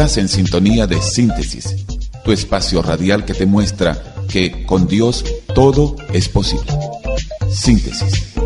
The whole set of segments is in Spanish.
Estás en sintonía de síntesis, tu espacio radial que te muestra que con Dios todo es posible. Síntesis.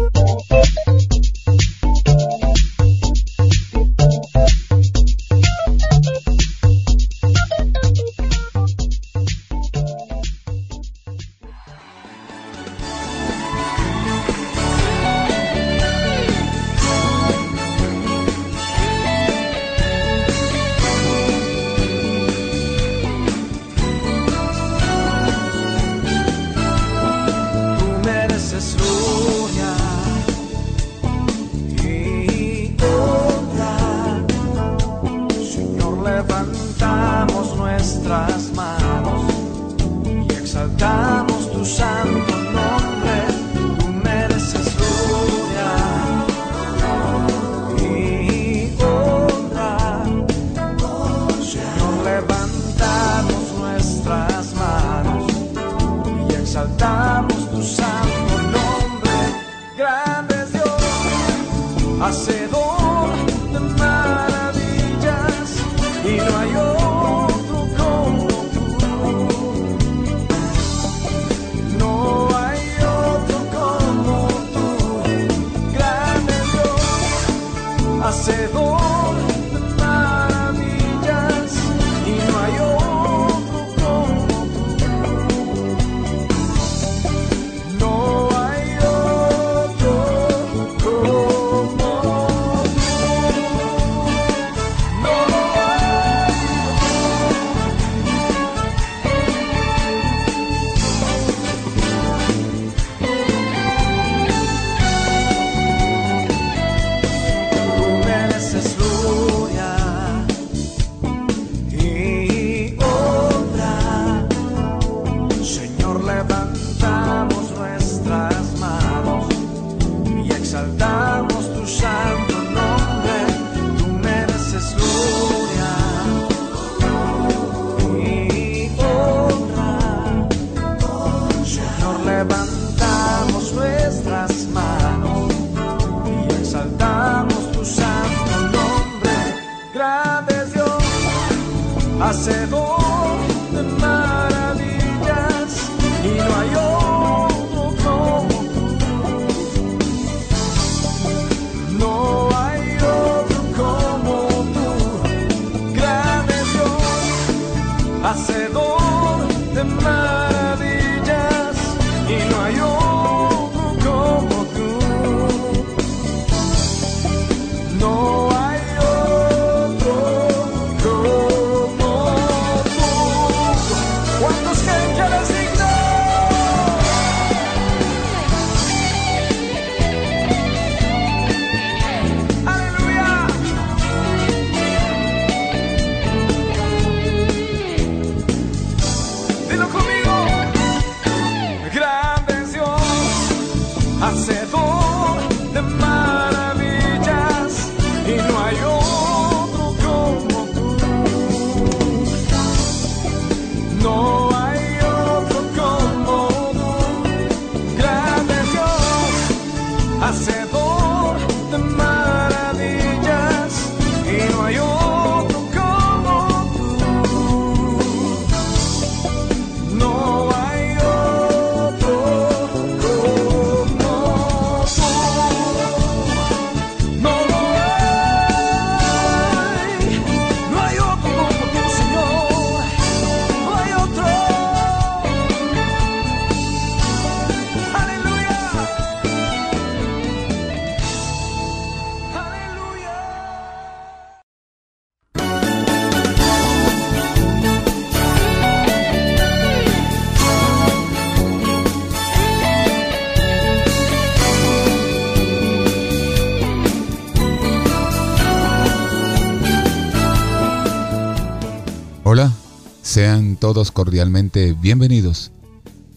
Todos cordialmente bienvenidos.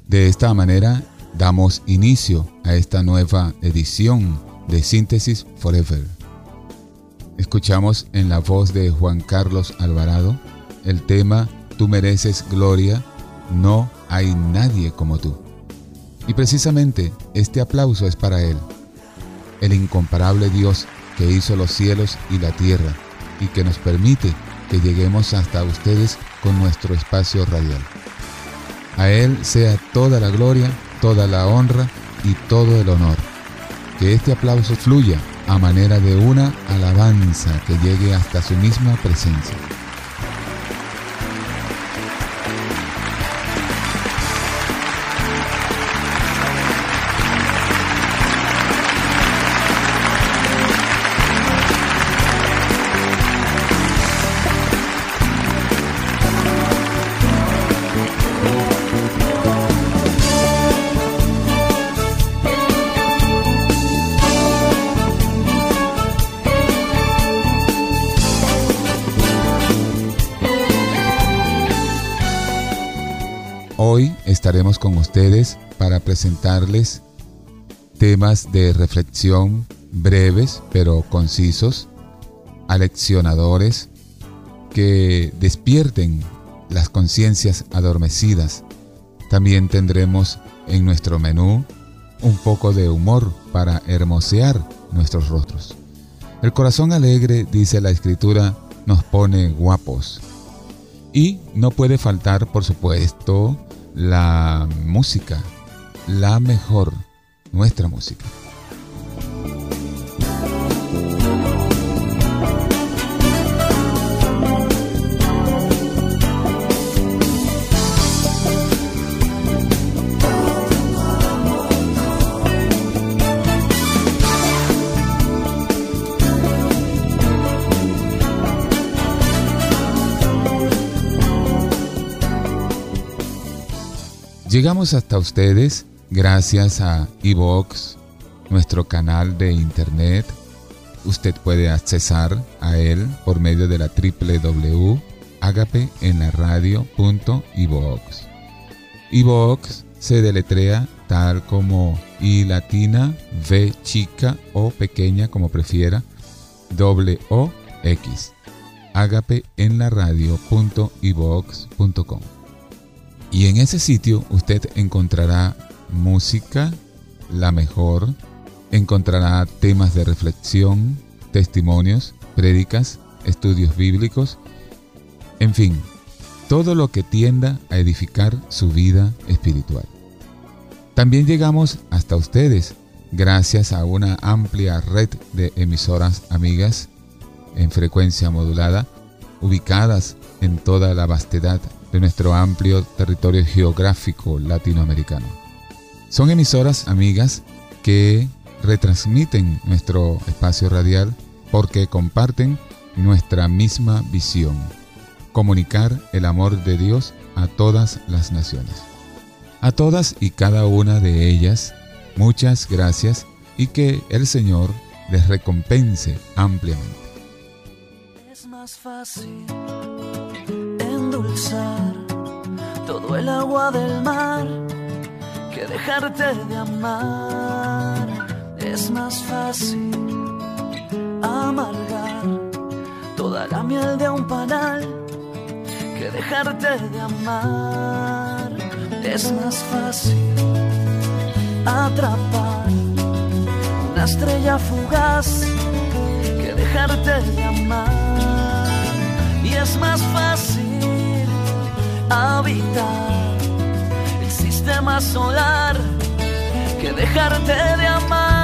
De esta manera damos inicio a esta nueva edición de Síntesis Forever. Escuchamos en la voz de Juan Carlos Alvarado el tema Tú mereces gloria, no hay nadie como tú. Y precisamente este aplauso es para Él, el incomparable Dios que hizo los cielos y la tierra y que nos permite que lleguemos hasta ustedes con nuestro espacio radial. A Él sea toda la gloria, toda la honra y todo el honor. Que este aplauso fluya a manera de una alabanza que llegue hasta su misma presencia. Con ustedes para presentarles temas de reflexión breves pero concisos, aleccionadores, que despierten las conciencias adormecidas. También tendremos en nuestro menú un poco de humor para hermosear nuestros rostros. El corazón alegre, dice la escritura, nos pone guapos. Y no puede faltar, por supuesto, la música, la mejor, nuestra música. Llegamos hasta ustedes gracias a Evox, nuestro canal de internet. Usted puede accesar a él por medio de la www.agapeenlaradio.ivox. Evox se deletrea tal como I latina, V chica o pequeña como prefiera, doble O X. y en ese sitio usted encontrará música, la mejor, encontrará temas de reflexión, testimonios, prédicas, estudios bíblicos, en fin, todo lo que tienda a edificar su vida espiritual. También llegamos hasta ustedes gracias a una amplia red de emisoras amigas en frecuencia modulada, ubicadas en toda la vastedad de nuestro amplio territorio geográfico latinoamericano. Son emisoras amigas que retransmiten nuestro espacio radial porque comparten nuestra misma visión, comunicar el amor de Dios a todas las naciones. A todas y cada una de ellas, muchas gracias y que el Señor les recompense ampliamente. Endulzar todo el agua del mar que dejarte de amar. Es más fácil amargar toda la miel de un panal que dejarte de amar. Es más fácil atrapar una estrella fugaz que dejarte de amar. Y es más fácil habitar el sistema solar que dejarte de amar.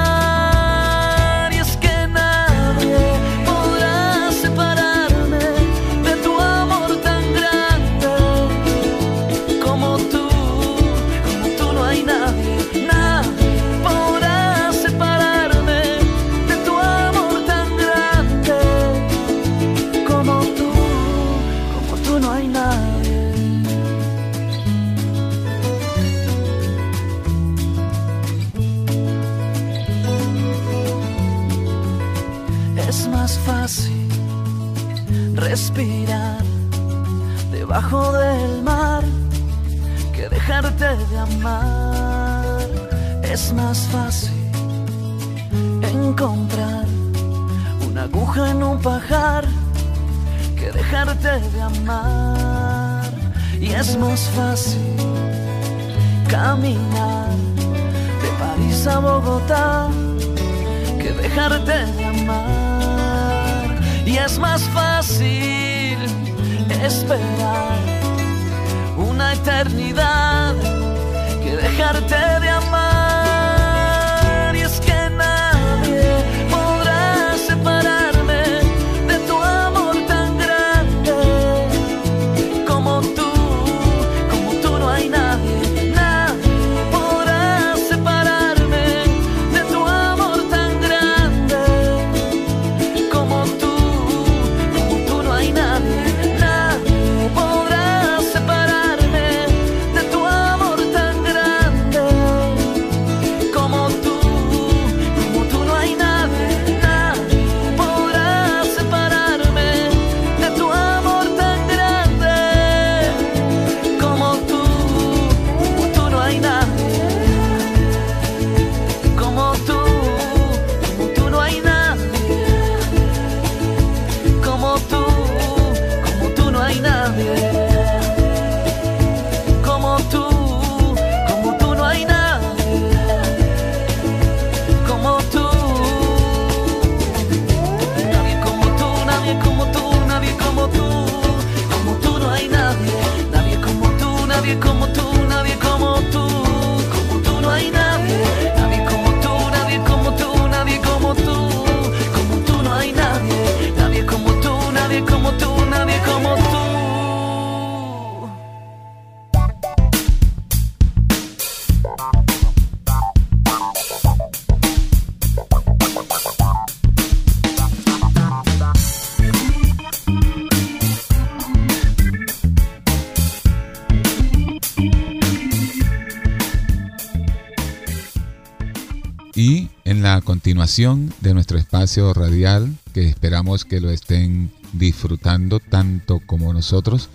Continuación de nuestro espacio radial, que esperamos que lo estén disfrutando tanto como nosotros,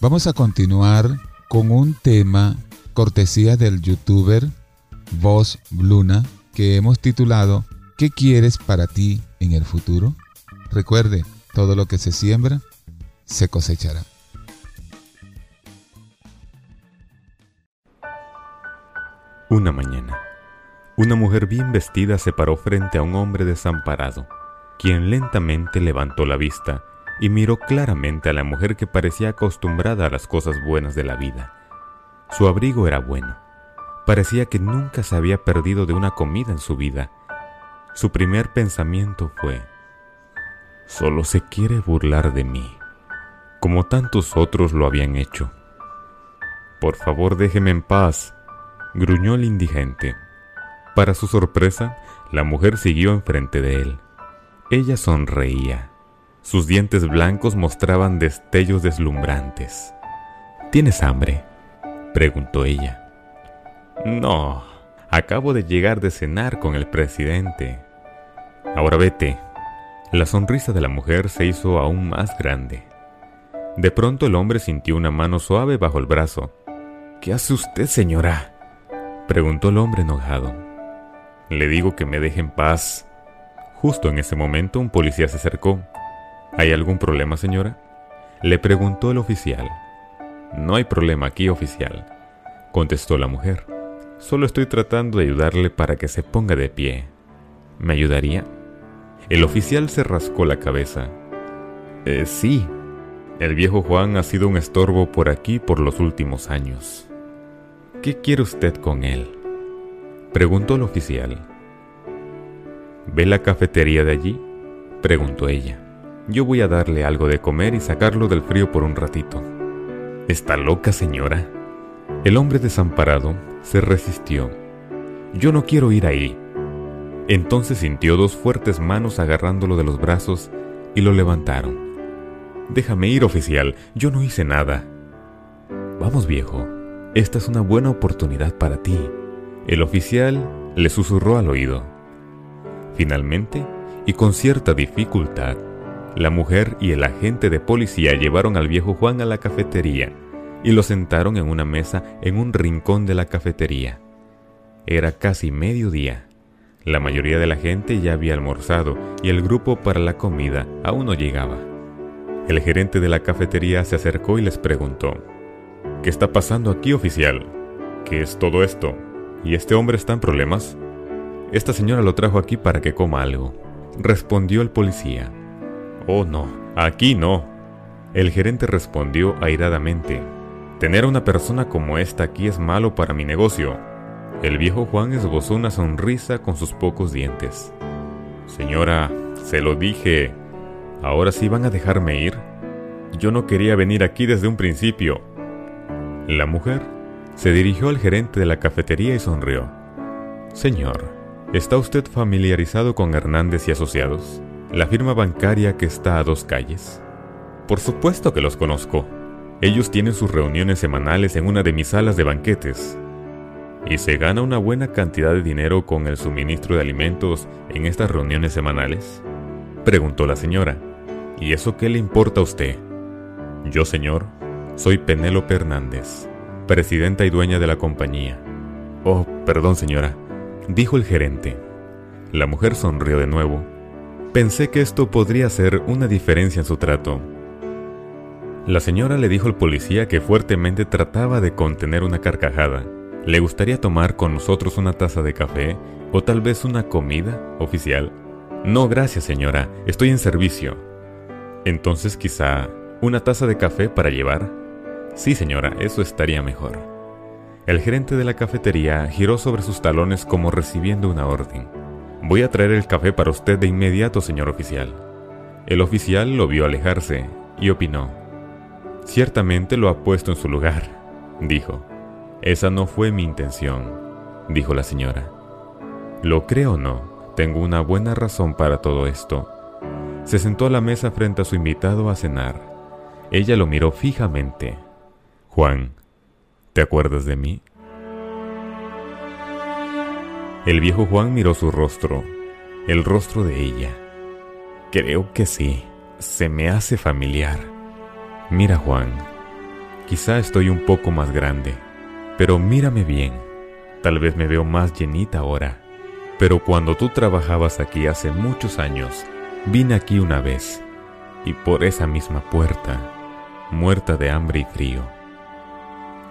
vamos a continuar con un tema cortesía del youtuber Voz Luna que hemos titulado ¿Qué quieres para ti en el futuro? Recuerde, todo lo que se siembra, se cosechará. Una mañana, una mujer bien vestida se paró frente a un hombre desamparado, quien lentamente levantó la vista y miró claramente a la mujer que parecía acostumbrada a las cosas buenas de la vida. Su abrigo era bueno. Parecía que nunca se había perdido de una comida en su vida. Su primer pensamiento fue, solo se quiere burlar de mí, como tantos otros lo habían hecho. Por favor, déjeme en paz, gruñó el indigente. Para su sorpresa, la mujer siguió enfrente de él. Ella sonreía. Sus dientes blancos mostraban destellos deslumbrantes. ¿Tienes hambre? preguntó ella. No, acabo de llegar de cenar con el presidente. Ahora vete. La sonrisa de la mujer se hizo aún más grande. De pronto el hombre sintió una mano suave bajo el brazo. ¿Qué hace usted, señora? preguntó el hombre enojado. Le digo que me deje en paz. Justo en ese momento un policía se acercó. ¿Hay algún problema, señora? Le preguntó el oficial. No hay problema aquí, oficial, contestó la mujer. Solo estoy tratando de ayudarle para que se ponga de pie. ¿Me ayudaría? El oficial se rascó la cabeza. "Eh, sí, el viejo Juan ha sido un estorbo por aquí por los últimos años. ¿Qué quiere usted con él? Preguntó el oficial. ¿Ve la cafetería de allí? Preguntó ella. Yo voy a darle algo de comer y sacarlo del frío por un ratito. ¿Está loca, señora? El hombre desamparado se resistió. Yo no quiero ir ahí. Entonces sintió dos fuertes manos agarrándolo de los brazos y lo levantaron. Déjame ir, oficial. Yo no hice nada. Vamos, viejo. Esta es una buena oportunidad para ti. El oficial le susurró al oído. Finalmente, y con cierta dificultad, la mujer y el agente de policía llevaron al viejo Juan a la cafetería y lo sentaron en una mesa en un rincón de la cafetería. Era casi mediodía. La mayoría de la gente ya había almorzado y el grupo para la comida aún no llegaba. El gerente de la cafetería se acercó y les preguntó, ¿Qué está pasando aquí, oficial? ¿Qué es todo esto? ¿Y este hombre está en problemas? Esta señora lo trajo aquí para que coma algo, respondió el policía. Oh, no, aquí no. El gerente respondió airadamente. Tener una persona como esta aquí es malo para mi negocio. El viejo Juan esbozó una sonrisa con sus pocos dientes. Señora, se lo dije. ¿Ahora sí van a dejarme ir? Yo no quería venir aquí desde un principio. La mujer se dirigió al gerente de la cafetería y sonrió. Señor, ¿está usted familiarizado con Hernández y Asociados, la firma bancaria que está a dos calles? Por supuesto que los conozco. Ellos tienen sus reuniones semanales en una de mis salas de banquetes. ¿Y se gana una buena cantidad de dinero con el suministro de alimentos en estas reuniones semanales? Preguntó la señora. ¿Y eso qué le importa a usted? Yo, señor, soy Penélope Hernández, presidenta y dueña de la compañía. Oh, perdón, señora, dijo el gerente. La mujer sonrió de nuevo. Pensé que esto podría ser una diferencia en su trato. La señora le dijo al policía que fuertemente trataba de contener una carcajada. ¿Le gustaría tomar con nosotros una taza de café o tal vez una comida oficial? No, gracias señora, estoy en servicio. Entonces quizá una taza de café para llevar. Sí señora, eso estaría mejor. El gerente de la cafetería giró sobre sus talones como recibiendo una orden. Voy a traer el café para usted de inmediato, señor oficial. El oficial lo vio alejarse y opinó. Ciertamente lo ha puesto en su lugar, dijo. Esa no fue mi intención, dijo la señora. Lo creo o no, tengo una buena razón para todo esto. Se sentó a la mesa frente a su invitado a cenar. Ella lo miró fijamente. Juan, ¿te acuerdas de mí? El viejo Juan miró su rostro, el rostro de ella. Creo que sí, se me hace familiar. Mira Juan, quizá estoy un poco más grande, pero mírame bien, tal vez me veo más llenita ahora. Pero cuando tú trabajabas aquí hace muchos años, vine aquí una vez, y por esa misma puerta, muerta de hambre y frío.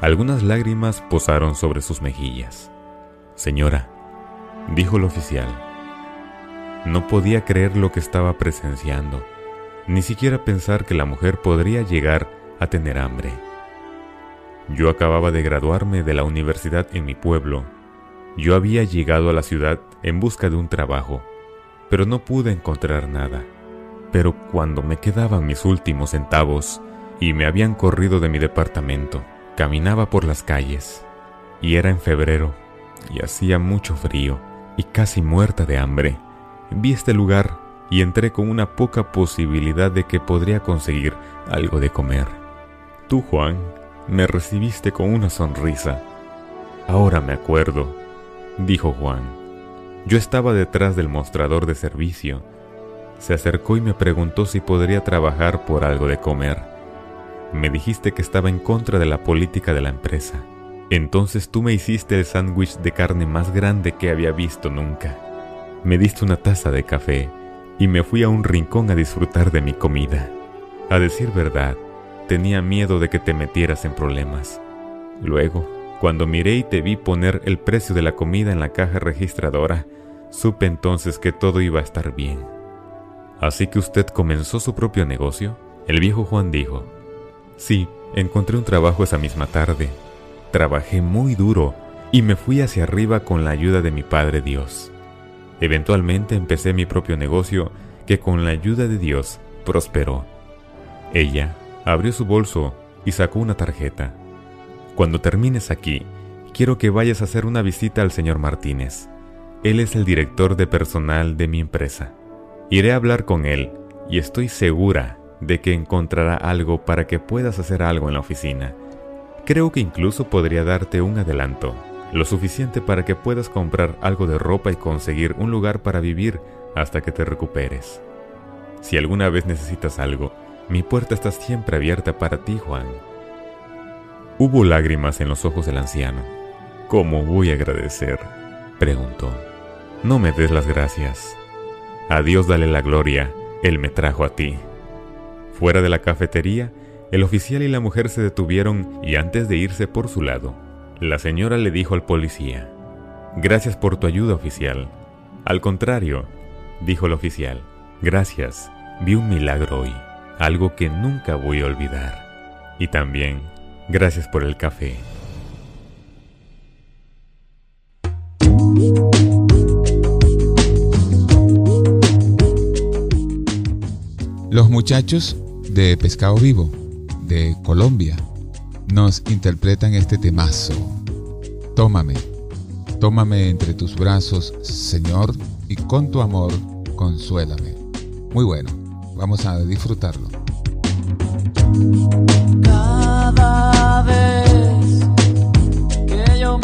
Algunas lágrimas posaron sobre sus mejillas. Señora, dijo el oficial. No podía creer lo que estaba presenciando, ni siquiera pensar que la mujer podría llegar a tener hambre. Yo acababa de graduarme de la universidad en mi pueblo. Yo había llegado a la ciudad en busca de un trabajo, pero no pude encontrar nada. Pero cuando me quedaban mis últimos centavos y me habían corrido de mi departamento, caminaba por las calles, y era en febrero, y hacía mucho frío y casi muerta de hambre, vi este lugar y entré con una poca posibilidad de que podría conseguir algo de comer. Tú, Juan, me recibiste con una sonrisa. Ahora me acuerdo, dijo Juan. Yo estaba detrás del mostrador de servicio. Se acercó y me preguntó si podría trabajar por algo de comer. Me dijiste que estaba en contra de la política de la empresa. Entonces tú me hiciste el sándwich de carne más grande que había visto nunca. Me diste una taza de café y me fui a un rincón a disfrutar de mi comida. A decir verdad, tenía miedo de que te metieras en problemas. Luego, cuando miré y te vi poner el precio de la comida en la caja registradora, supe entonces que todo iba a estar bien. Así que usted comenzó su propio negocio. El viejo Juan dijo, sí, encontré un trabajo esa misma tarde Trabajé muy duro y me fui hacia arriba con la ayuda de mi Padre Dios. Eventualmente empecé mi propio negocio que con la ayuda de Dios prosperó. Ella abrió su bolso y sacó una tarjeta. Cuando termines aquí, quiero que vayas a hacer una visita al señor Martínez. Él es el director de personal de mi empresa. Iré a hablar con él y estoy segura de que encontrará algo para que puedas hacer algo en la oficina. Creo que incluso podría darte un adelanto, lo suficiente para que puedas comprar algo de ropa y conseguir un lugar para vivir hasta que te recuperes. Si alguna vez necesitas algo, mi puerta está siempre abierta para ti, Juan. Hubo lágrimas en los ojos del anciano. ¿Cómo voy a agradecer? preguntó. No me des las gracias. A Dios dale la gloria, Él me trajo a ti. Fuera de la cafetería, el oficial y la mujer se detuvieron y antes de irse por su lado, la señora le dijo al policía, Gracias por tu ayuda, oficial. Al contrario, dijo el oficial, gracias, vi un milagro hoy, algo que nunca voy a olvidar. Y también, gracias por el café. Los muchachos de Pescado Vivo, de Colombia, nos interpretan este temazo. Tómame, tómame entre tus brazos, Señor, y con tu amor consuélame. Muy bueno, vamos a disfrutarlo. Cada vez que yo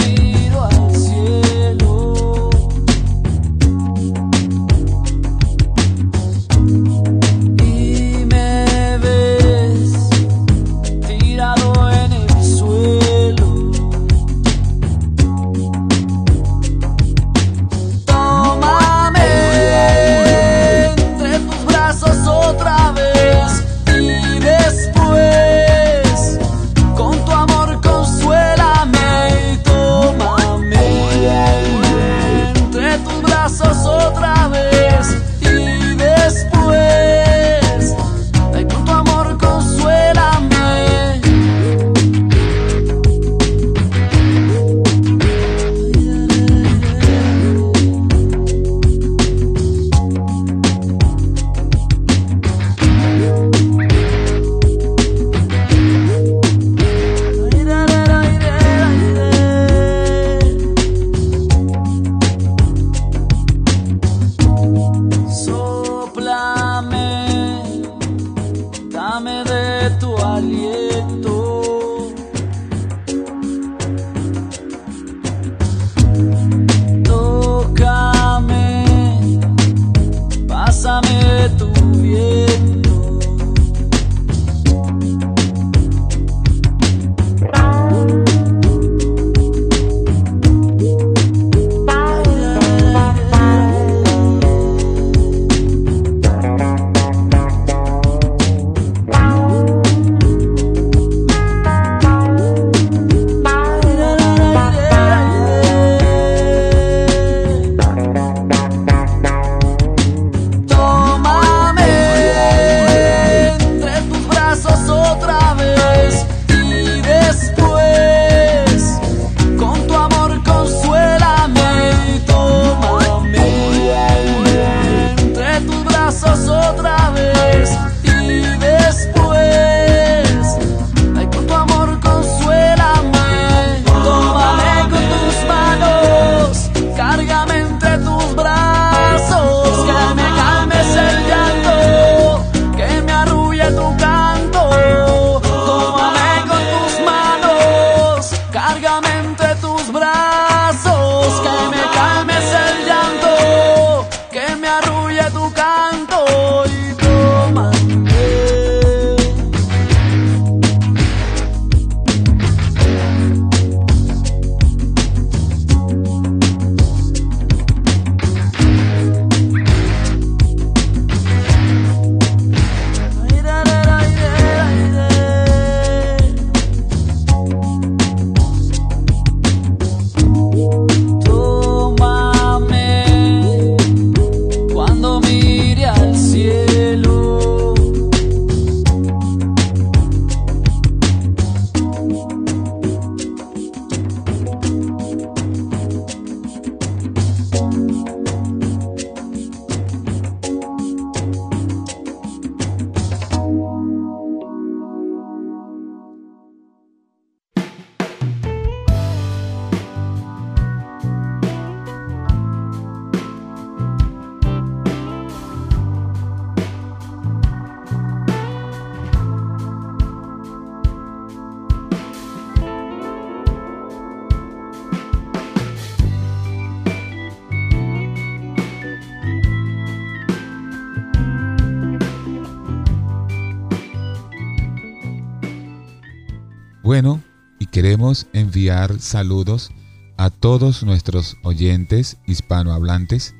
saludos a todos nuestros oyentes hispanohablantes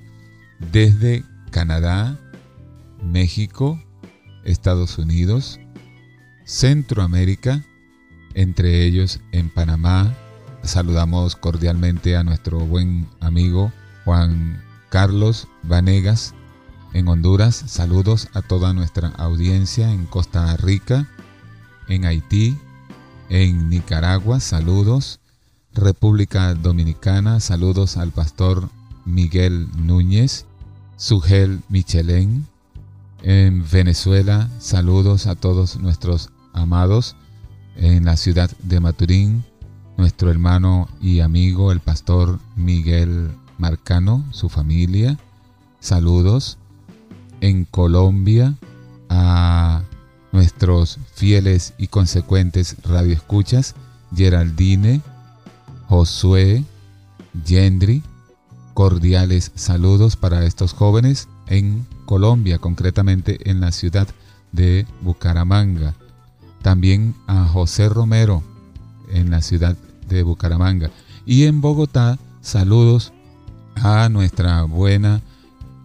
desde Canadá, México, Estados Unidos, Centroamérica, entre ellos en Panamá. Saludamos cordialmente a nuestro buen amigo Juan Carlos Vanegas En Honduras, saludos a toda nuestra audiencia en Costa Rica, en Haití, en Nicaragua, saludos. República Dominicana, saludos al pastor Miguel Núñez, Sugel Michelén. En Venezuela, saludos a todos nuestros amados. En la ciudad de Maturín, nuestro hermano y amigo, el pastor Miguel Marcano, su familia. Saludos. En Colombia, a nuestros fieles y consecuentes radioescuchas, Geraldine, Josué, Gendry, cordiales saludos para estos jóvenes en Colombia, concretamente en la ciudad de Bucaramanga. También a José Romero en la ciudad de Bucaramanga. Y en Bogotá, saludos a nuestra buena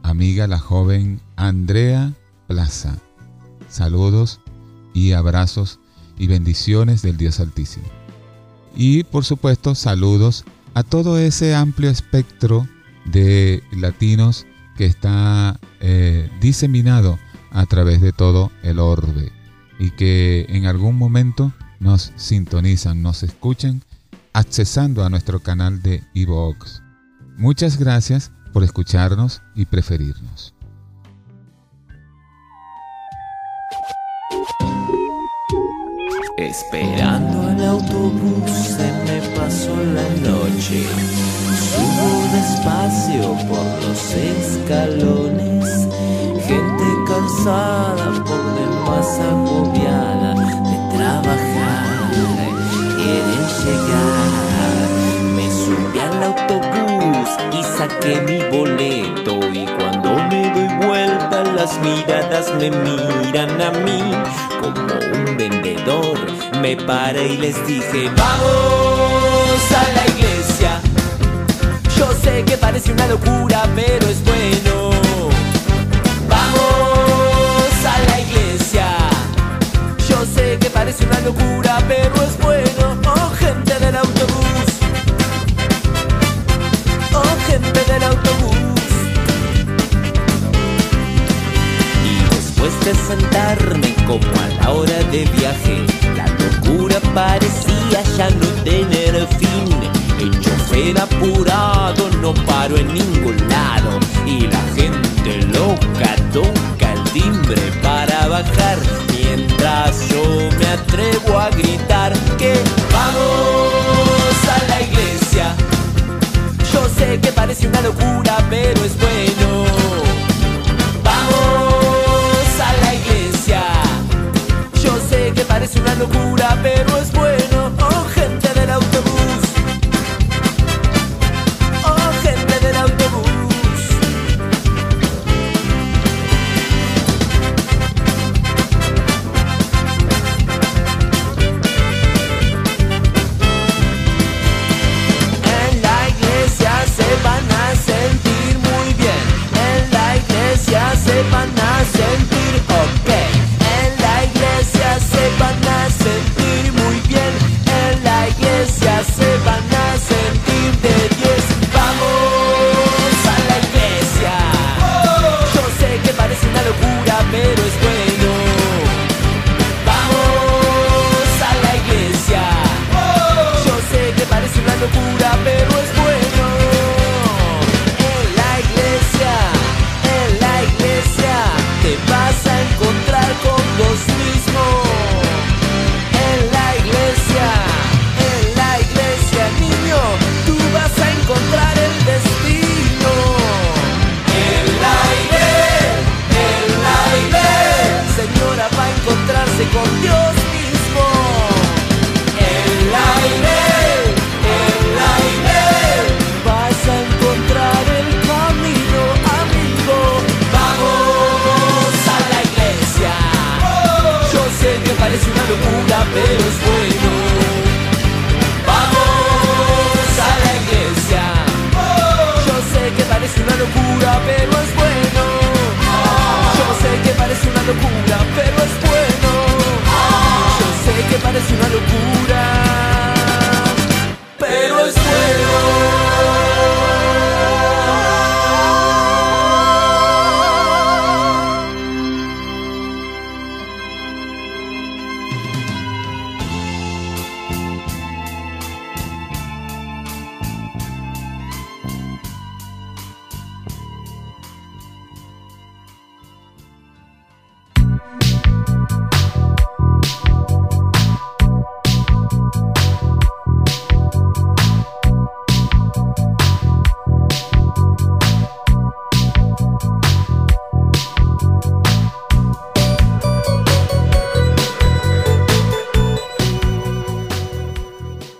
amiga, la joven Andrea Plaza. Saludos y abrazos y bendiciones del Dios Altísimo. Y por supuesto saludos a todo ese amplio espectro de latinos que está eh, diseminado a través de todo el orbe y que en algún momento nos sintonizan, nos escuchan accesando a nuestro canal de iVoox. Muchas gracias por escucharnos y preferirnos. Esperando autobús se me pasó la noche. Subo despacio por los escalones. Gente cansada, por demás agobiada de trabajar. Quieren llegar. Me subí al autobús y saqué mi boleto. Y cuando me doy vuelta, las miradas me miran a mí como un Me paré y les dije, vamos a la iglesia. Yo sé que parece una locura, pero es bueno. Vamos a la iglesia. Yo sé que parece una locura, pero es bueno. Oh, gente del autobús. Oh, gente del autobús. Después de sentarme como a la hora de viaje, la locura parecía ya no tener fin. El chofer apurado no paró en ningún lado y la gente loca toca el timbre para bajar mientras yo me atrevo a gritar que vamos a la iglesia. Yo sé que parece una locura, pero es bueno. Pero es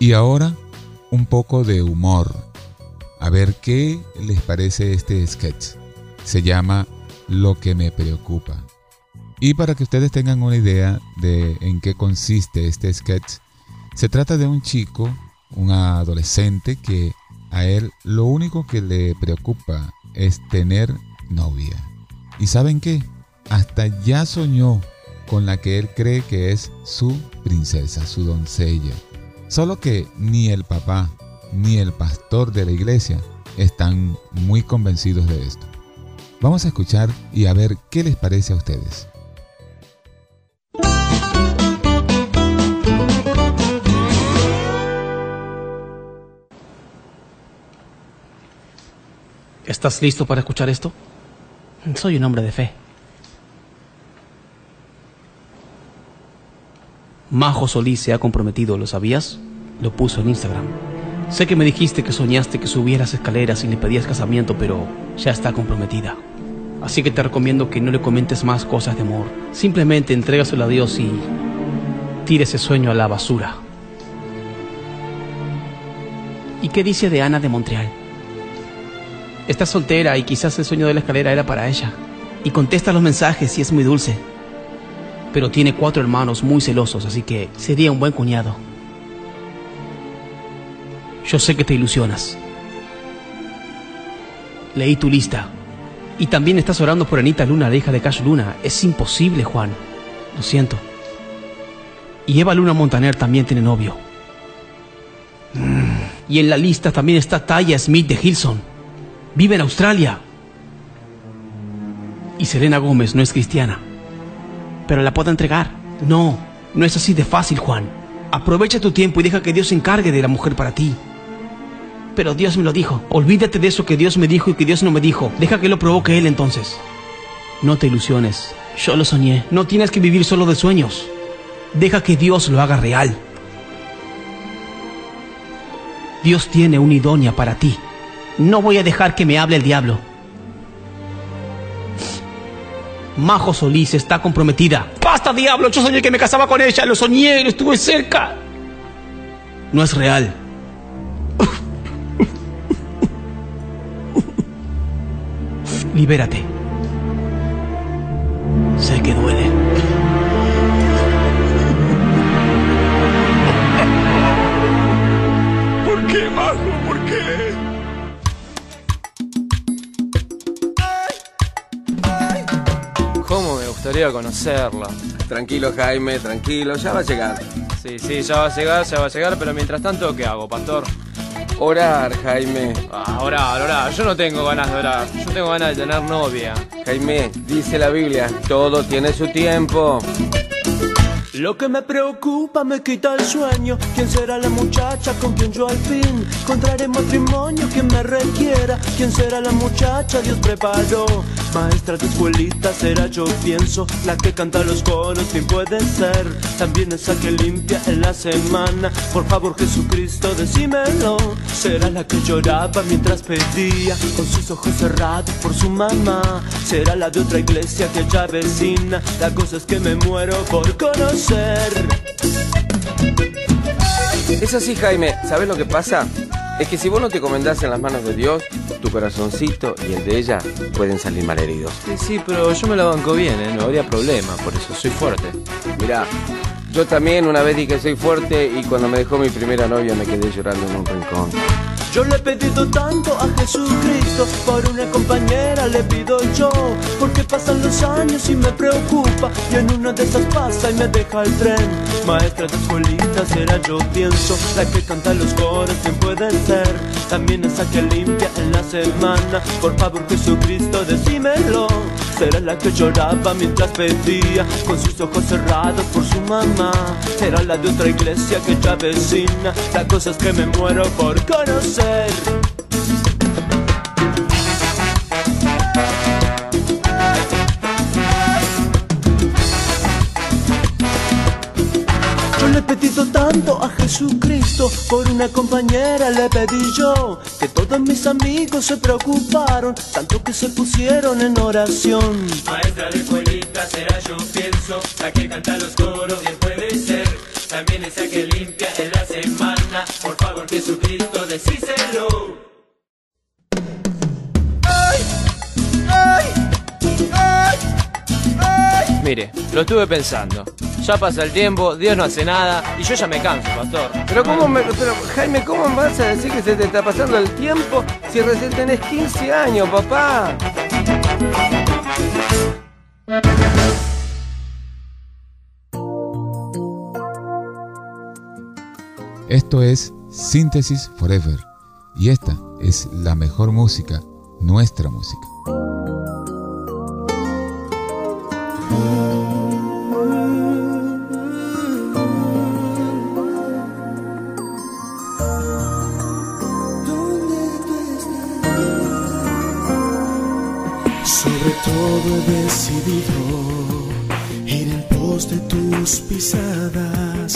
Y ahora un poco de humor. A ver qué les parece este sketch. Se llama Lo que me preocupa. Y para que ustedes tengan una idea de en qué consiste este sketch, se trata de un chico, un adolescente que a él lo único que le preocupa es tener novia. ¿Y saben qué? Hasta ya soñó con la que él cree que es su princesa, su doncella. Solo que ni el papá ni el pastor de la iglesia están muy convencidos de esto. Vamos a escuchar y a ver qué les parece a ustedes. ¿Estás listo para escuchar esto? Soy un hombre de fe. Majo Solís se ha comprometido, ¿lo sabías? Lo puso en Instagram. Sé que me dijiste que soñaste que subieras escaleras y le pedías casamiento, pero ya está comprometida. Así que te recomiendo que no le comentes más cosas de amor. Simplemente entrégaselo a Dios y tire ese sueño a la basura. ¿Y qué dice de Ana de Montreal? Está soltera y quizás el sueño de la escalera era para ella. Y contesta los mensajes y es muy dulce. Pero tiene cuatro hermanos muy celosos, así que sería un buen cuñado. Yo sé que te ilusionas. Leí tu lista. Y también estás orando por Anita Luna, la hija de Cash Luna. Es imposible, Juan. Lo siento. Y Eva Luna Montaner también tiene novio. Mm. Y en la lista también está Taya Smith de Hilson. Vive en Australia. Y Selena Gómez no es cristiana. Pero la puedo entregar. No, no es así de fácil, Juan. Aprovecha tu tiempo y deja que Dios se encargue de la mujer para ti. Pero Dios me lo dijo. Olvídate de eso que Dios me dijo y que Dios no me dijo. Deja que lo provoque Él entonces. No te ilusiones. Yo lo soñé. No tienes que vivir solo de sueños. Deja que Dios lo haga real. Dios tiene una idónea para ti. No voy a dejar que me hable el diablo. Majo Solís está comprometida. ¡Basta, diablo! Yo soñé que me casaba con ella. Lo soñé, lo estuve cerca. No es real. Libérate. Sé que duele. ¿Por qué, Majo? ¿Por qué? Gustaría conocerla? Tranquilo, Jaime, tranquilo, ya va a llegar. Sí, sí, ya va a llegar, ya va a llegar, pero mientras tanto, ¿qué hago, pastor? Orar, Jaime. Ah, orar, orar. Yo no tengo ganas de orar. Yo tengo ganas de tener novia. Jaime, dice la Biblia, todo tiene su tiempo. Lo que me preocupa me quita el sueño. ¿Quién será la muchacha con quien yo al fin encontraré matrimonio? ¿Quién me requiera? ¿Quién será la muchacha Dios preparó? Maestra de escuelita será yo pienso La que canta los coros, ¿quién puede ser? También esa que limpia en la semana Por favor Jesucristo decímelo Será la que lloraba mientras pedía Con sus ojos cerrados por su mamá Será la de otra iglesia que ya vecina La cosa es que me muero por conocer Es así, Jaime. ¿Sabes lo que pasa? Es que si vos no te comendás en las manos de Dios, tu corazoncito y el de ella pueden salir malheridos. Sí, sí, pero yo me la banco bien, ¿eh? No habría problema, por eso soy fuerte. Mirá, yo también una vez dije soy fuerte y cuando me dejó mi primera novia me quedé llorando en un rincón. Yo le he pedido tanto a Jesucristo, por una compañera le pido yo, porque pasan los años y me preocupa, y en una de esas pasa y me deja el tren. Maestra de escuelita será yo pienso, la que canta los coros, ¿quién puede ser? También esa que limpia en la semana, por favor Jesucristo decímelo. Será la que lloraba mientras pedía, con sus ojos cerrados por su mamá. Será la de otra iglesia que ya vecina, la cosa es que me muero por conocer. Yo le pedí tanto a Jesucristo por una compañera le pedí yo que todos mis amigos se preocuparon tanto que se pusieron en oración. Maestra de escuelita será yo pienso la que canta los coros bien puede ser. También esa que limpia el hace Decíselo. Mire, lo estuve pensando. Ya pasa el tiempo, Dios no hace nada y yo ya me canso, pastor. Pero cómo me, pero Jaime, ¿cómo me vas a decir que se te está pasando el tiempo si recién tenés 15 años, papá? Esto es Síntesis Forever. Y esta es la mejor música, nuestra música. Sobre todo he decidido ir en pos de tus pisadas,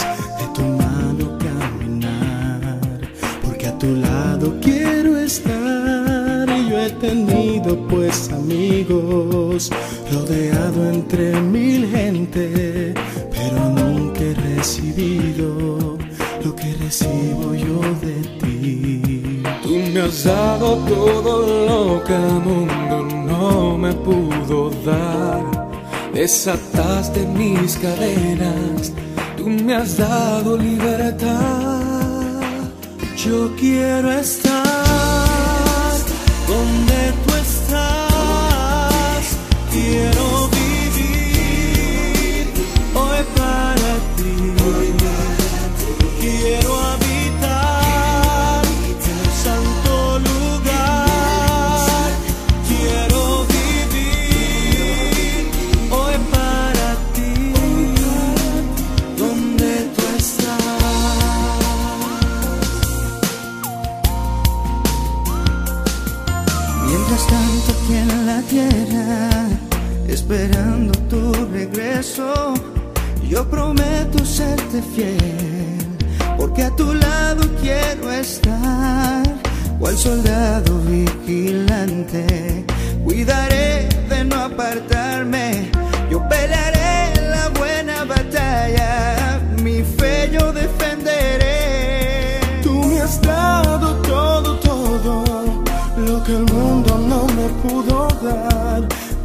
quiero estar. Y yo he tenido pues amigos, rodeado entre mil gente, pero nunca he recibido lo que recibo yo de ti. Tú me has dado todo lo que el mundo no me pudo dar. Desataste mis cadenas, tú me has dado libertad. Yo quiero estar donde tú estás. Quiero regreso, yo prometo serte fiel, porque a tu lado quiero estar, cual soldado vigilante. Cuidaré de no apartarme, yo pelearé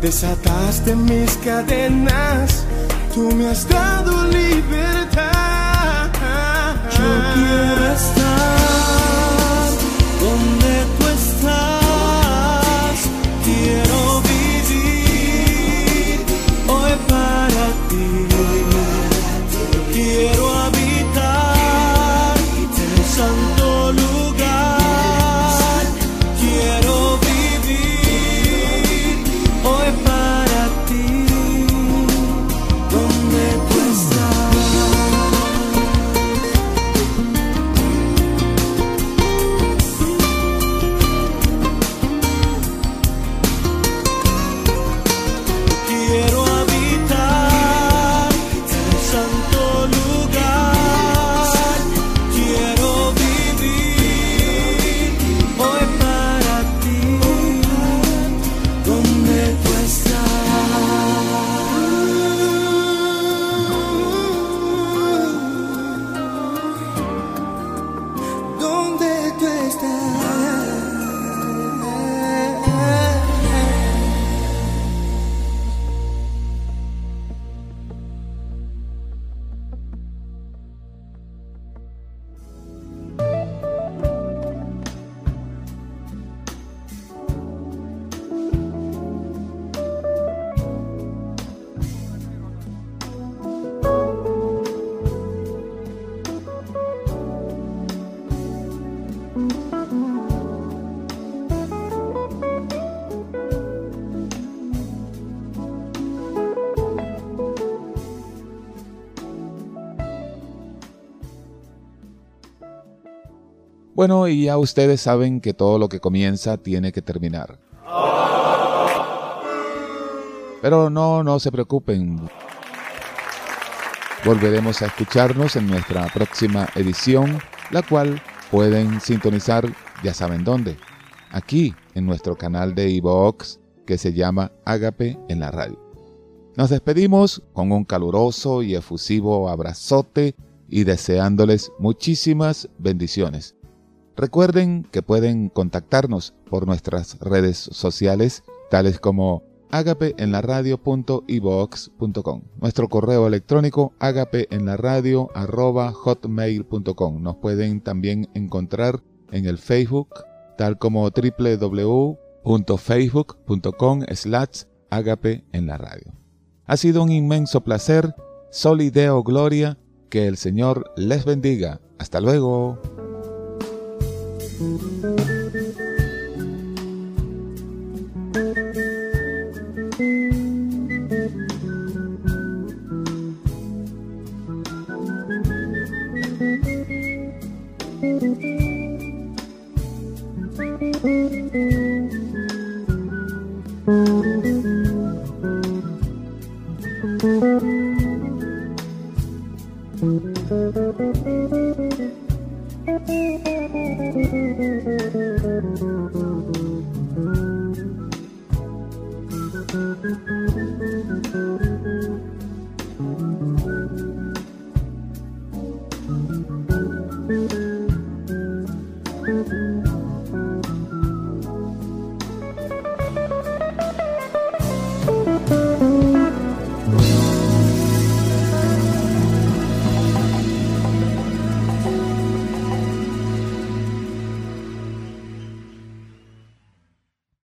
Desataste mis cadenas, tú me has dado libertad. Yo quiero estar Bueno, y ya ustedes saben que todo lo que comienza tiene que terminar. Pero no, no se preocupen. Volveremos a escucharnos en nuestra próxima edición, la cual pueden sintonizar ya saben dónde, aquí en nuestro canal de iVoox que se llama Ágape en la radio. Nos despedimos con un caluroso y efusivo abrazote y deseándoles muchísimas bendiciones. Recuerden que pueden contactarnos por nuestras redes sociales, tales como agapeenlaradio.ivox.com. Nuestro correo electrónico agapeenlaradio.hotmail.com. Nos pueden también encontrar en el Facebook, tal como www.facebook.com slash agape en la radio. Ha sido un inmenso placer. Solideo Gloria. Que el Señor les bendiga. Hasta luego. Thank you.